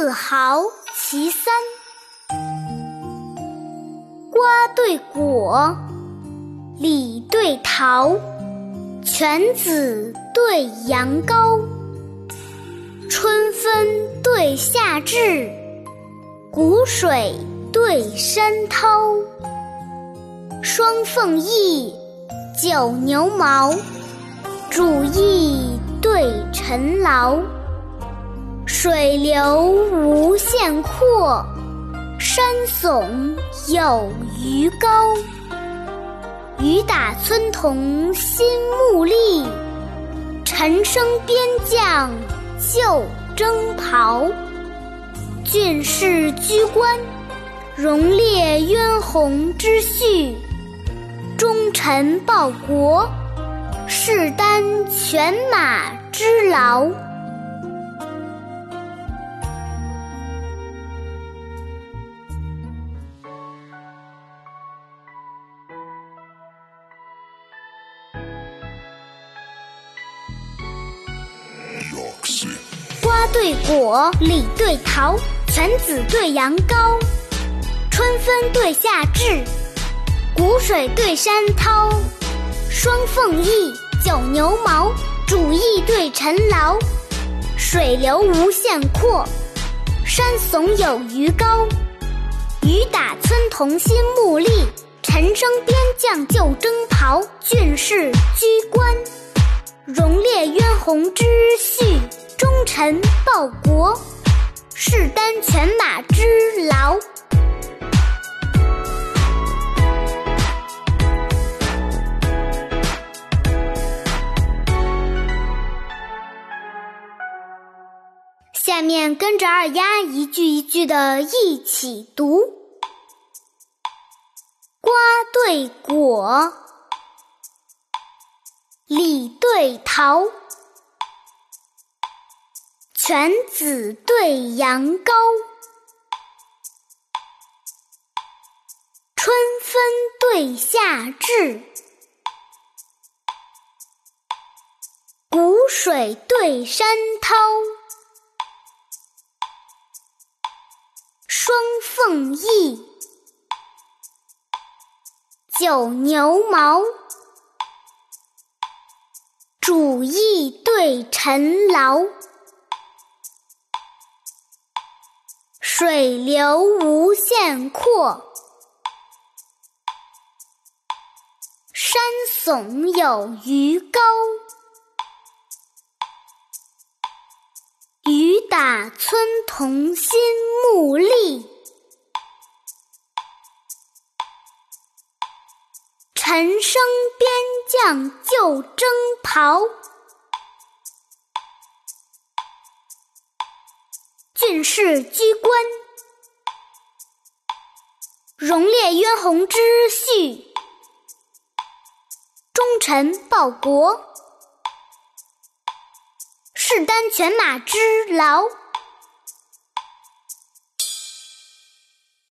自豪其三：瓜对果，李对桃，犬子对羊羔，春分对夏至，谷水对山涛，双凤翼，九牛毛，主翼对臣劳。水流无限阔，山耸有余高。雨打村童心木立，晨升边将旧征袍。郡士居官，荣列渊鸿之序；忠臣报国，誓担犬马之劳。瓜对果，李对桃，犬子对羊羔，春分对夏至，谷水对山涛，双凤翼，九牛毛，主翼对臣劳，水流无限阔，山耸有余高，雨打村童心目立，晨升边将旧征袍，郡士居官，荣列渊鸿之序。忠臣报国，誓担犬马之劳。下面跟着二丫一句一句的一起读：瓜对果，李对桃。犬子对羊羔，春分对夏至，谷水对山涛，双凤翼，九牛毛，主翼对臣劳。水流无限阔，山耸有余高。雨打村童心木栗，晨升边将旧征袍。郡士居官，荣列渊鸿之序；忠臣报国，誓担犬马之劳。